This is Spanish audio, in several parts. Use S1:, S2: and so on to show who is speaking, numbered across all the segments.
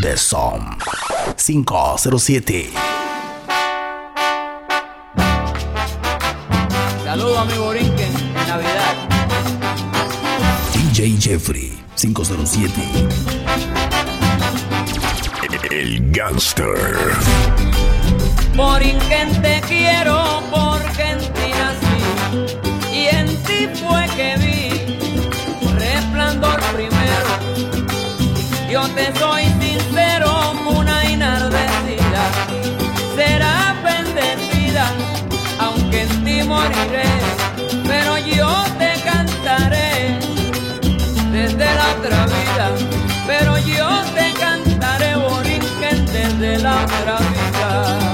S1: The Som 507.
S2: Saludos a mi Borinquen en Navidad.
S1: DJ Jeffrey 507.
S3: El Gangster.
S2: Borinquen te quiero porque en ti nací y en ti fue que vi resplandor primero. Yo te soy será bendecida, aunque en ti moriré, pero yo te cantaré desde la otra vida, pero yo te cantaré Borinquen desde la otra vida.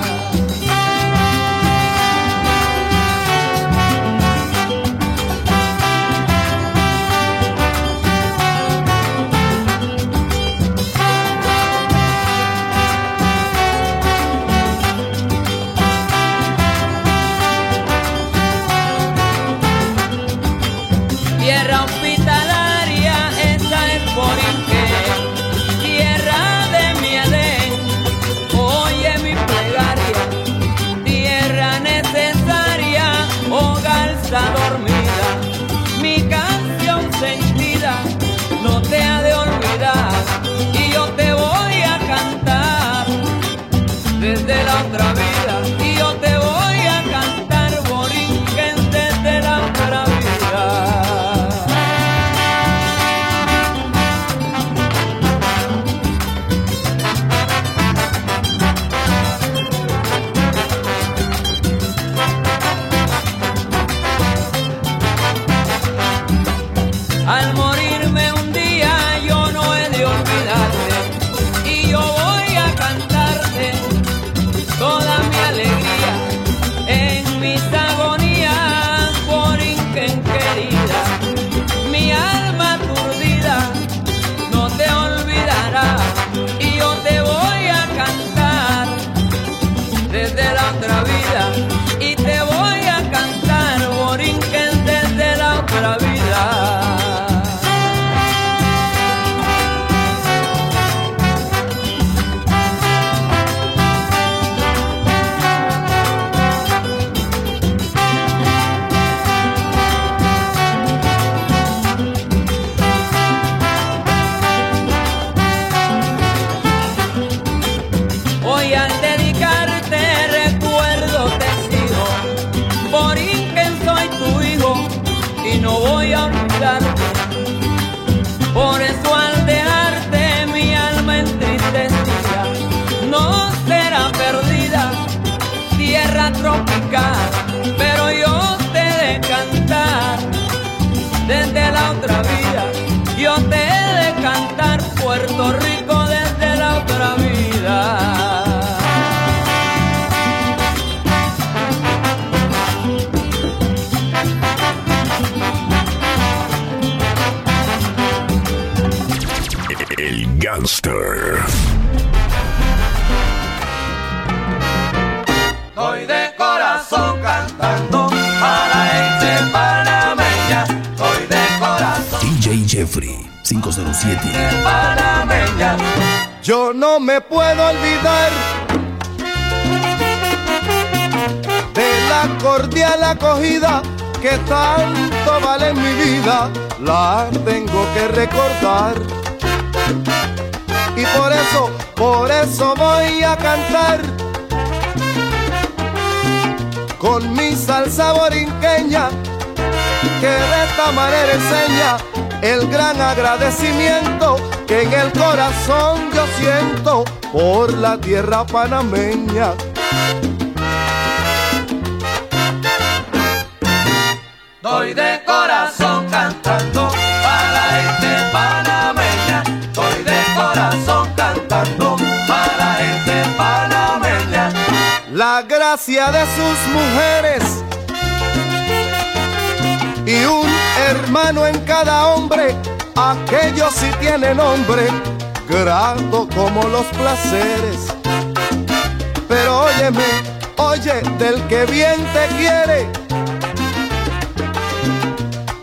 S2: Puerto Rico desde la otra vida.
S3: El Gangster.
S1: 507.
S4: panameña.
S5: Yo no me puedo olvidar de la cordial acogida que tanto vale en mi vida. La tengo que recordar. Y por eso, por eso voy a cantar con mi salsa borinqueña que de esta manera enseña el gran agradecimiento que en el corazón yo siento por la tierra panameña.
S4: Estoy de corazón cantando para gente panameña. Estoy de corazón cantando para gente panameña.
S5: La gracia de sus mujeres y un hermano en cada hombre, aquellos sí tienen nombre, grato como los placeres. Pero óyeme, oye, del que bien te quiere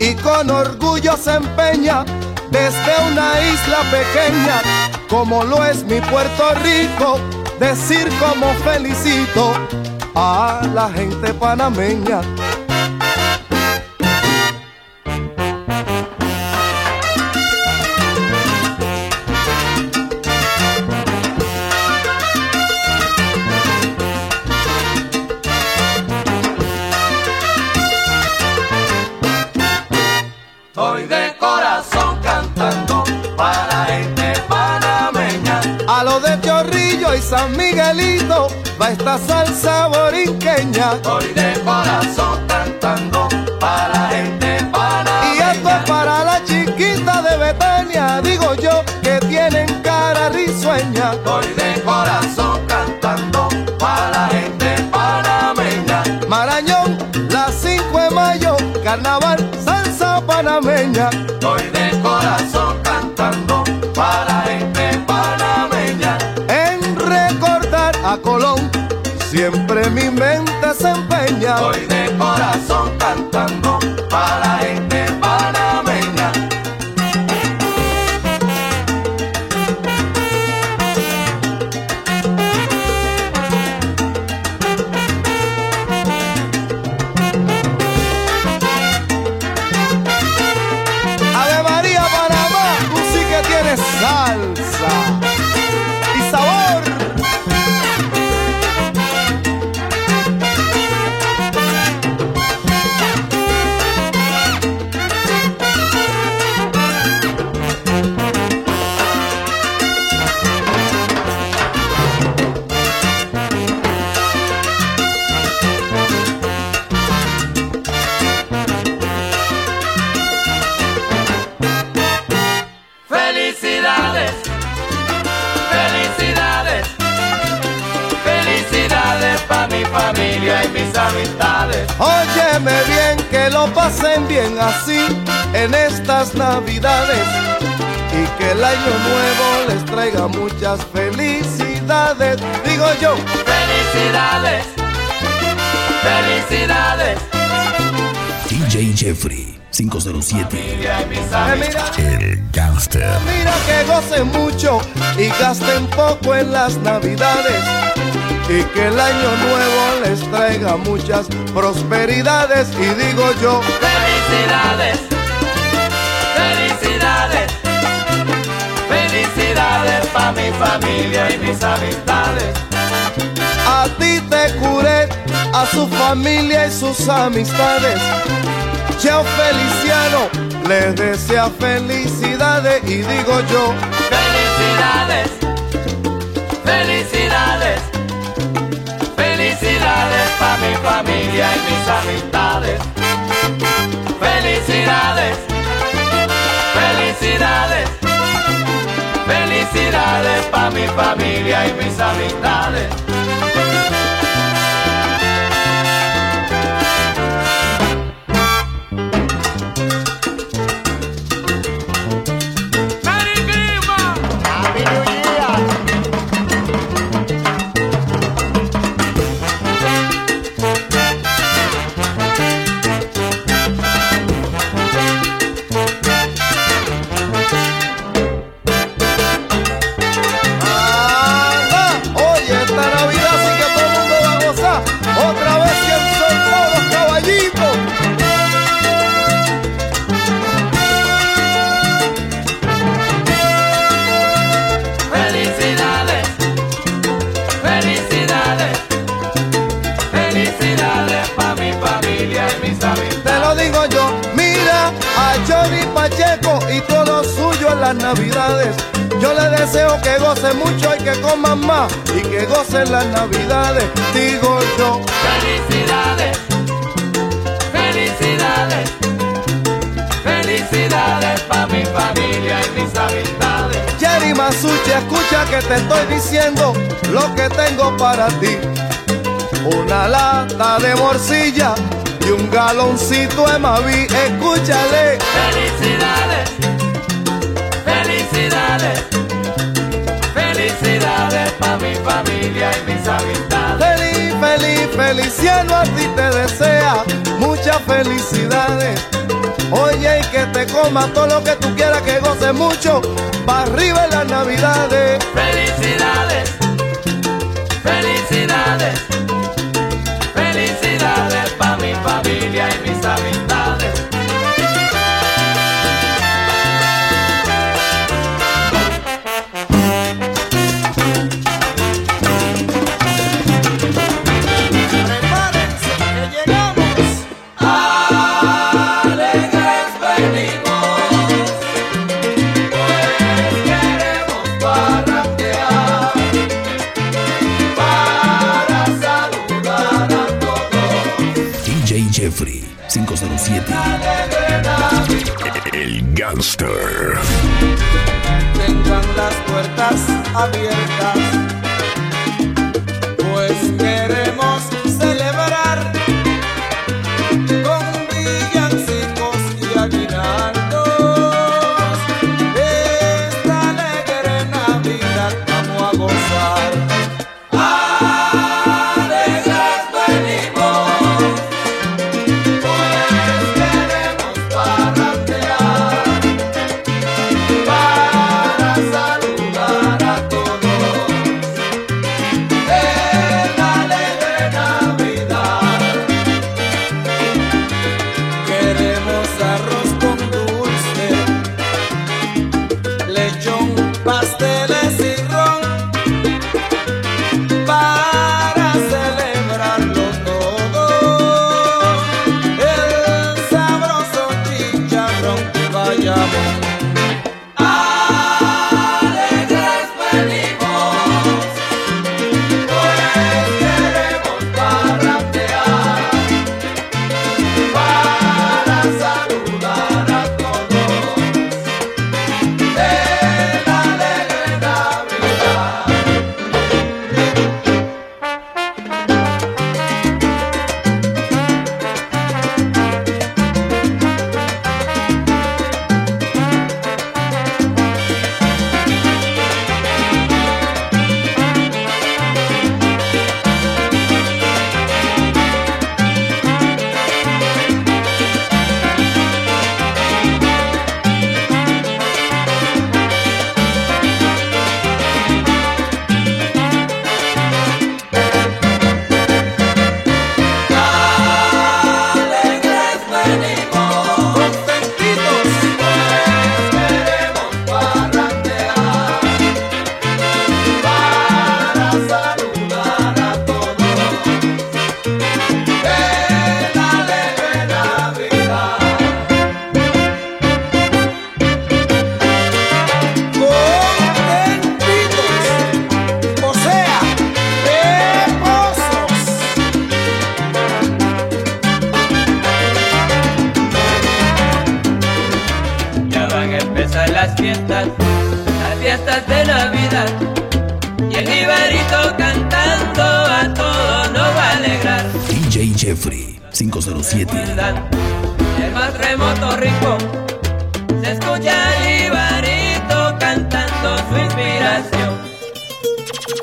S5: y con orgullo se empeña desde una isla pequeña como lo es mi Puerto Rico, decir como felicito a la gente panameña. San Miguelito va esta salsa borinqueña.
S4: Estoy de corazón cantando para la gente panameña.
S5: Y esto es para la chiquita de Betania, digo yo, que tienen cara risueña.
S4: Estoy de corazón cantando para la gente panameña.
S5: Marañón, la 5 de mayo, carnaval, salsa panameña.
S4: Estoy
S5: mente se empeña.
S4: Estoy de
S5: en estas navidades y que el año nuevo les traiga muchas felicidades. Digo yo,
S4: Felicidades, felicidades,
S1: DJ Jeffrey 507.
S4: familia y mis
S5: que
S4: amistades.
S5: mira,
S3: El Gangster.
S5: mira que gocen mucho y gasten poco en las navidades. Y que el año nuevo les traiga muchas prosperidades. Y digo yo,
S4: felicidades, para mi familia y mis amistades.
S5: a ti te curé, a su familia y sus amistades. Cheo Feliciano les desea felicidades y digo yo,
S4: Felicidades, felicidades, felicidades para mi familia y mis amistades. Felicidades, felicidades, felicidades para mi familia y mis amistades.
S5: En las navidades. Yo le deseo que goce mucho y que coman más y que gocen las navidades. Digo yo,
S4: Felicidades, felicidades, felicidades para mi familia y mis amistades.
S5: Jerry Masucci, escucha que te estoy diciendo lo que tengo para ti. Una lata de morcilla y un galoncito de Mavi. Escúchale,
S4: Felicidades, Felicidades, felicidades para mi familia y mis amistades.
S5: Feliz,
S6: feliz, feliz cielo a ti te desea muchas felicidades. Oye, y que te coma todo lo que tú quieras, que goce mucho. Para arriba en las navidades.
S2: Felicidades.
S6: Tengan las puertas abiertas.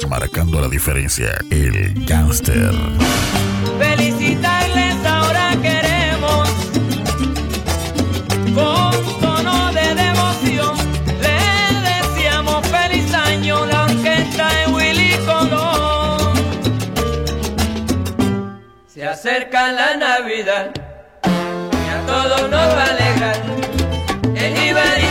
S3: marcando la diferencia. El gangster.
S2: Felicitarles ahora queremos. Con tono de devoción le deseamos feliz año la orquesta de Willy Colón. Se acerca la Navidad y a todos nos va a alegrar. El Ibarí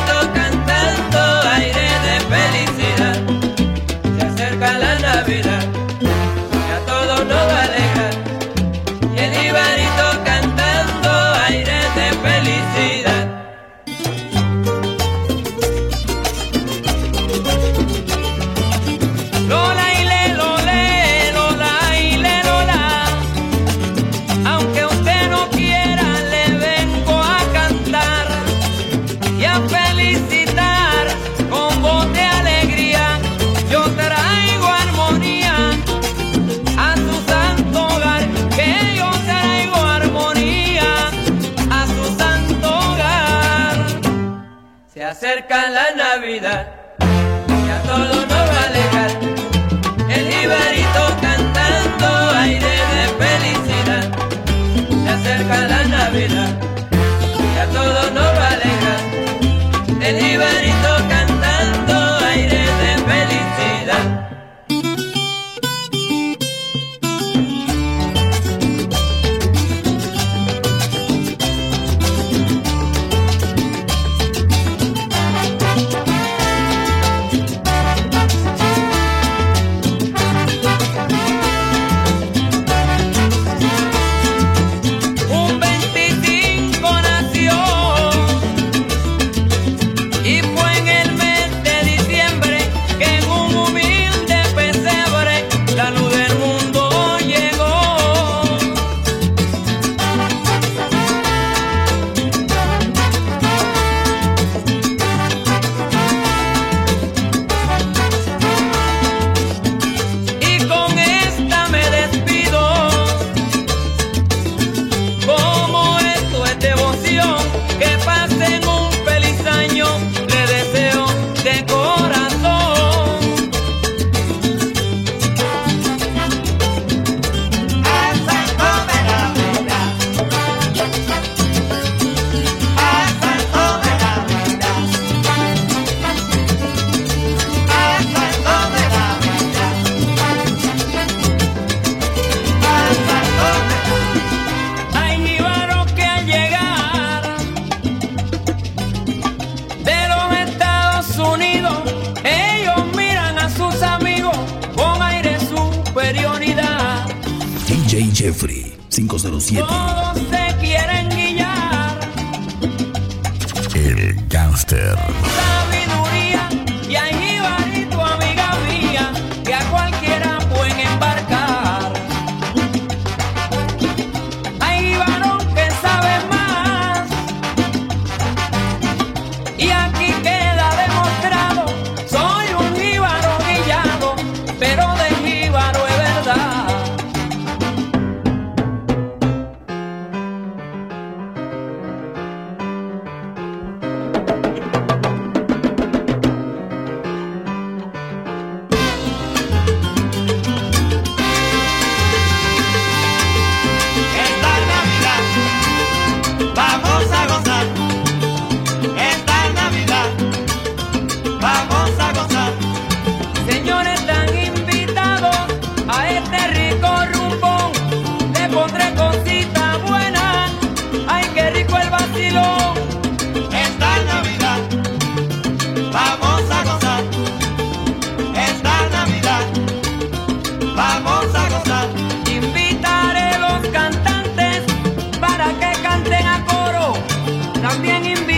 S2: in me.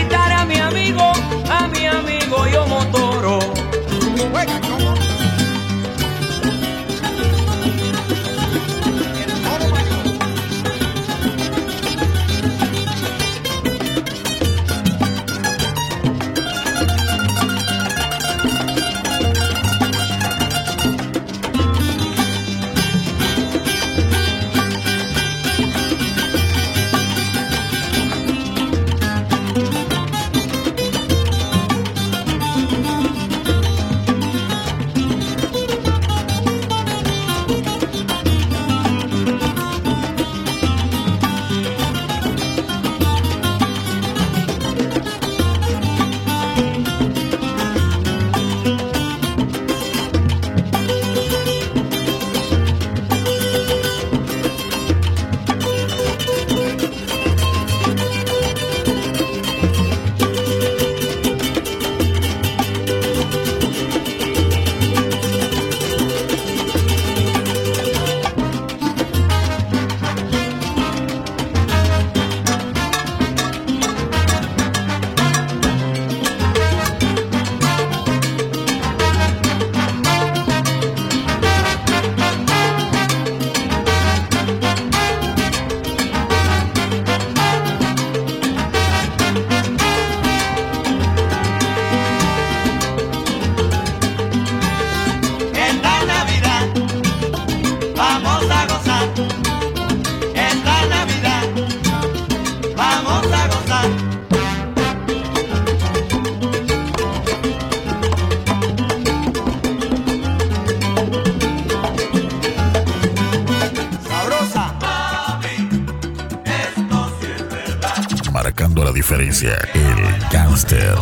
S2: el
S3: gangster.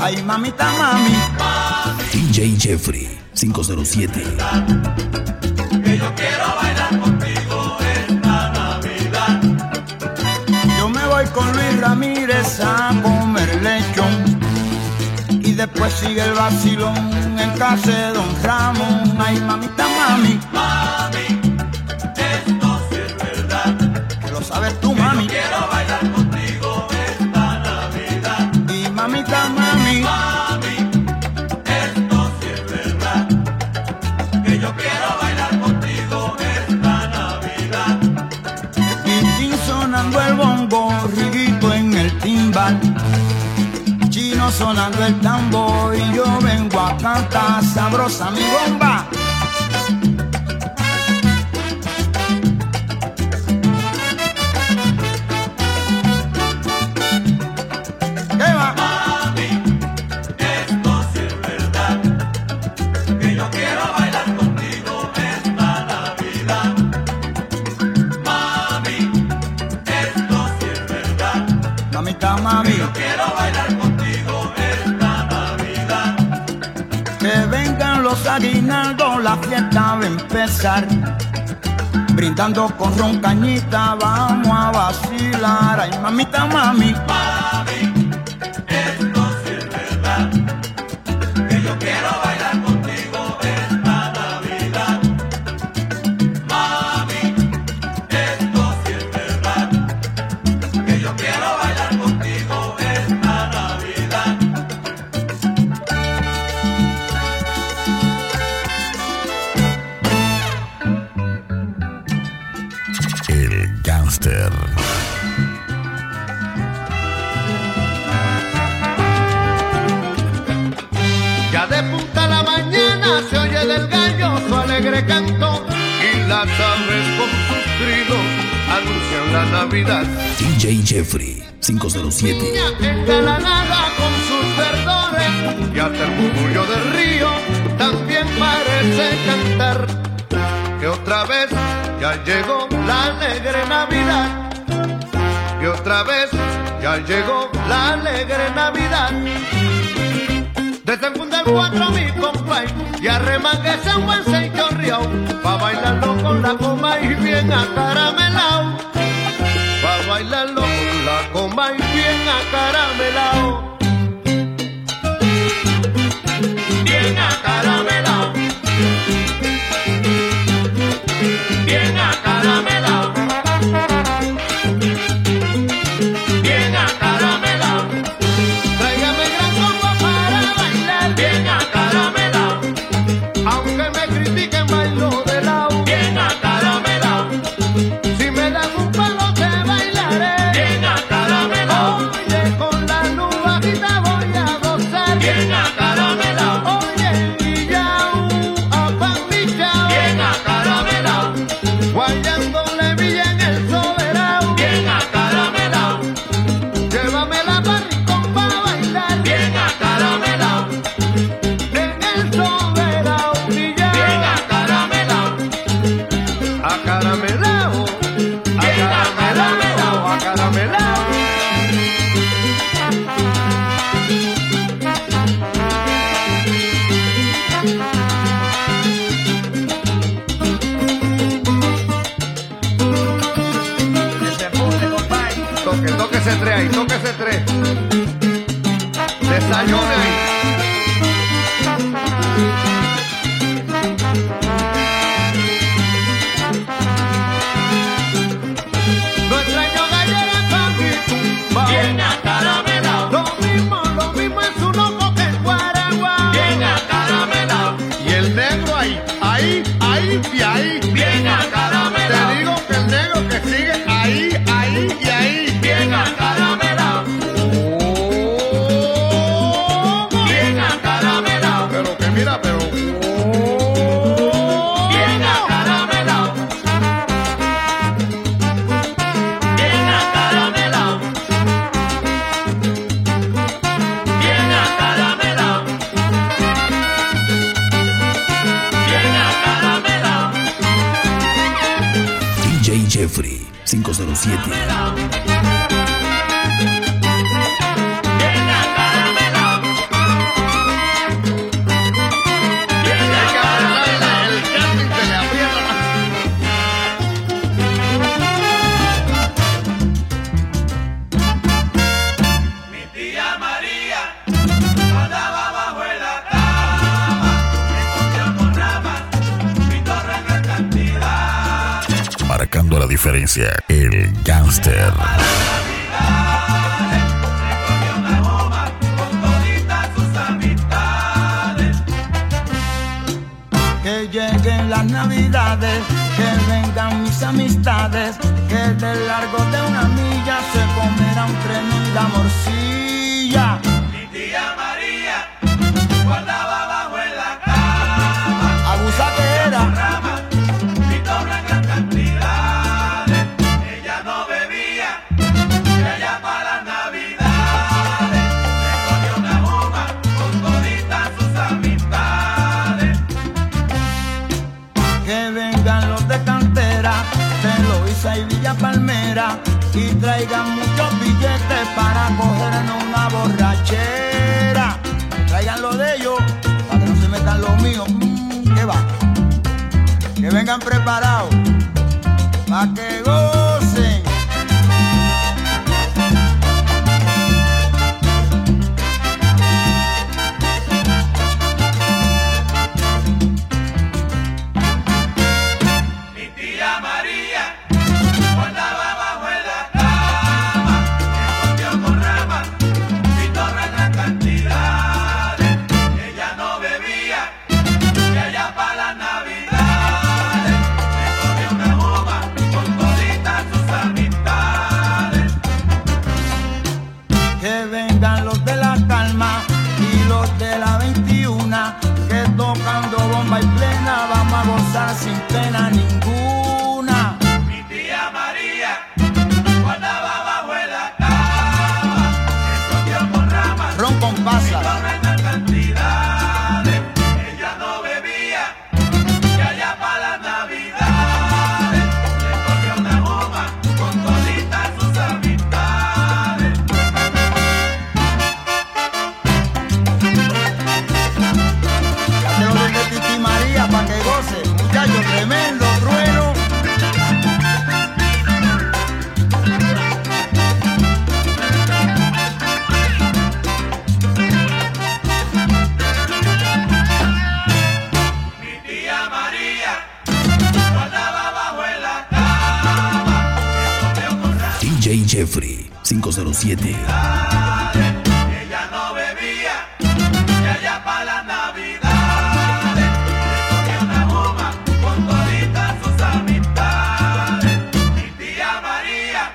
S2: Ay,
S4: mamita, mami.
S1: DJ Jeffrey, 507.
S4: Que yo.
S7: Yo me voy con Luis Ramírez a comer lechón. Y después sigue el vacilón en casa de Don Ramón. Ay, mamita, mami. Chino sonando el tambor y yo vengo a cantar sabrosa mi bomba. fiesta va a empezar. Brindando con roncañita, vamos a vacilar. Ay, mamita, mami.
S4: mami. 507. Está la con sus verdores y hasta el murmullo del río también parece cantar. Que otra vez ya llegó la alegre Navidad. Que otra vez ya llegó la alegre Navidad. Desde el fundal 4 mi compay y arremangue San Juan se corrió pa' bailarlo con la goma y bien acaramelao pa' bailarlo caramelao El gángster. Que
S7: lleguen las navidades, que vengan mis amistades, que del largo de una milla se comerá un treno y la morcilla.
S8: y
S7: Villa Palmera y traigan muchos billetes para cogernos una borrachera. Traigan lo de ellos para que no se metan los míos. Mm, que va, que vengan preparados para que gocen.
S1: Jeffrey 507.
S4: Ella no bebía, y allá para las navidades, le cogía una goma con toditas sus amistades. Mi tía María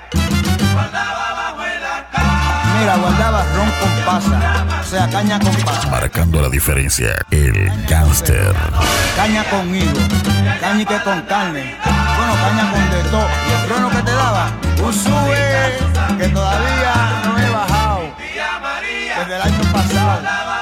S4: guardaba bajo la cama.
S7: Mira, guardaba ron con pasa, o sea, caña con pasa.
S3: Marcando la diferencia, el gangster.
S7: Caña con higo, caña y que con carne. Bueno, caña con de todo. Y el trueno que te daba, un sube que todavía no he bajado desde el año pasado.